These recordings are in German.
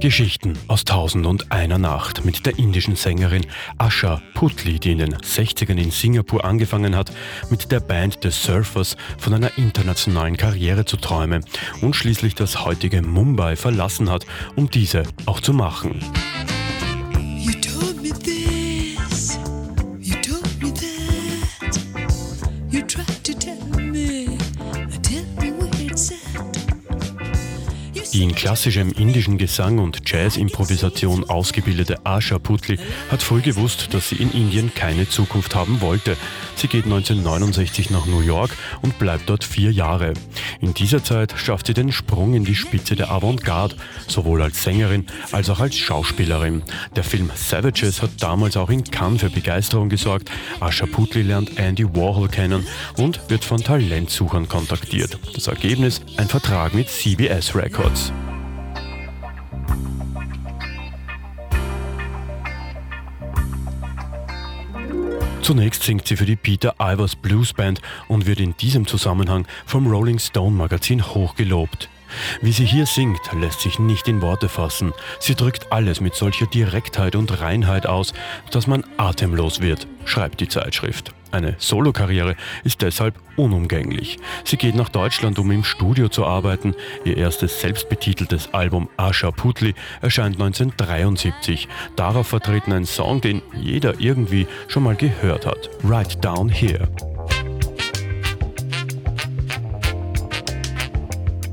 Geschichten aus Tausend und einer Nacht mit der indischen Sängerin Asha Putli, die in den 60ern in Singapur angefangen hat, mit der Band The Surfers von einer internationalen Karriere zu träumen und schließlich das heutige Mumbai verlassen hat, um diese auch zu machen. Die in klassischem indischen Gesang und Jazz-Improvisation ausgebildete Asha Putli hat früh gewusst, dass sie in Indien keine Zukunft haben wollte. Sie geht 1969 nach New York und bleibt dort vier Jahre. In dieser Zeit schafft sie den Sprung in die Spitze der Avantgarde, sowohl als Sängerin als auch als Schauspielerin. Der Film Savages hat damals auch in Cannes für Begeisterung gesorgt. Asha Putli lernt Andy Warhol kennen und wird von Talentsuchern kontaktiert. Das Ergebnis ein Vertrag mit CBS Records. Zunächst singt sie für die Peter Ivers Blues Band und wird in diesem Zusammenhang vom Rolling Stone Magazin hochgelobt. Wie sie hier singt, lässt sich nicht in Worte fassen. Sie drückt alles mit solcher Direktheit und Reinheit aus, dass man atemlos wird, schreibt die Zeitschrift. Eine Solokarriere ist deshalb unumgänglich. Sie geht nach Deutschland, um im Studio zu arbeiten. Ihr erstes selbstbetiteltes Album Asha Putli erscheint 1973. Darauf vertreten ein Song, den jeder irgendwie schon mal gehört hat. Right Down Here.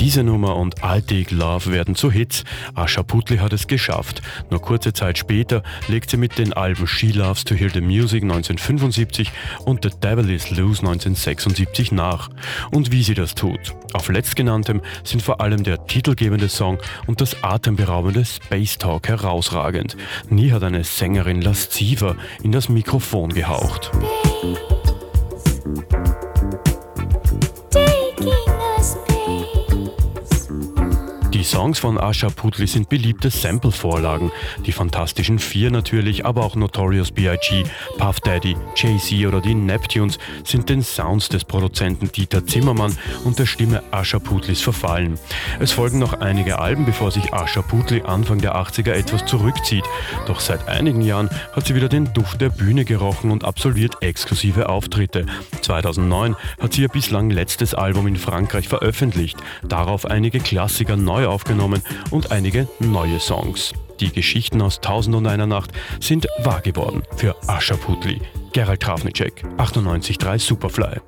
Diese Nummer und I Take Love werden zu Hits. Asha Putli hat es geschafft. Nur kurze Zeit später legt sie mit den Alben She Loves to Hear the Music 1975 und The Devil is Loose 1976 nach. Und wie sie das tut. Auf letztgenanntem sind vor allem der titelgebende Song und das atemberaubende Space Talk herausragend. Nie hat eine Sängerin lasziver in das Mikrofon gehaucht. Die Songs von Asha Putli sind beliebte Sample-Vorlagen. Die Fantastischen Vier natürlich, aber auch Notorious B.I.G., Puff Daddy, Jay-Z oder die Neptunes sind den Sounds des Produzenten Dieter Zimmermann und der Stimme Asha Putlis verfallen. Es folgen noch einige Alben, bevor sich Asha Putli Anfang der 80er etwas zurückzieht. Doch seit einigen Jahren hat sie wieder den Duft der Bühne gerochen und absolviert exklusive Auftritte. 2009 hat sie ihr bislang letztes Album in Frankreich veröffentlicht. Darauf einige Klassiker neu aufgenommen und einige neue Songs. Die Geschichten aus Tausend und einer Nacht sind wahr geworden für Ascha Putli. Gerald Trafnicek, 98.3 Superfly.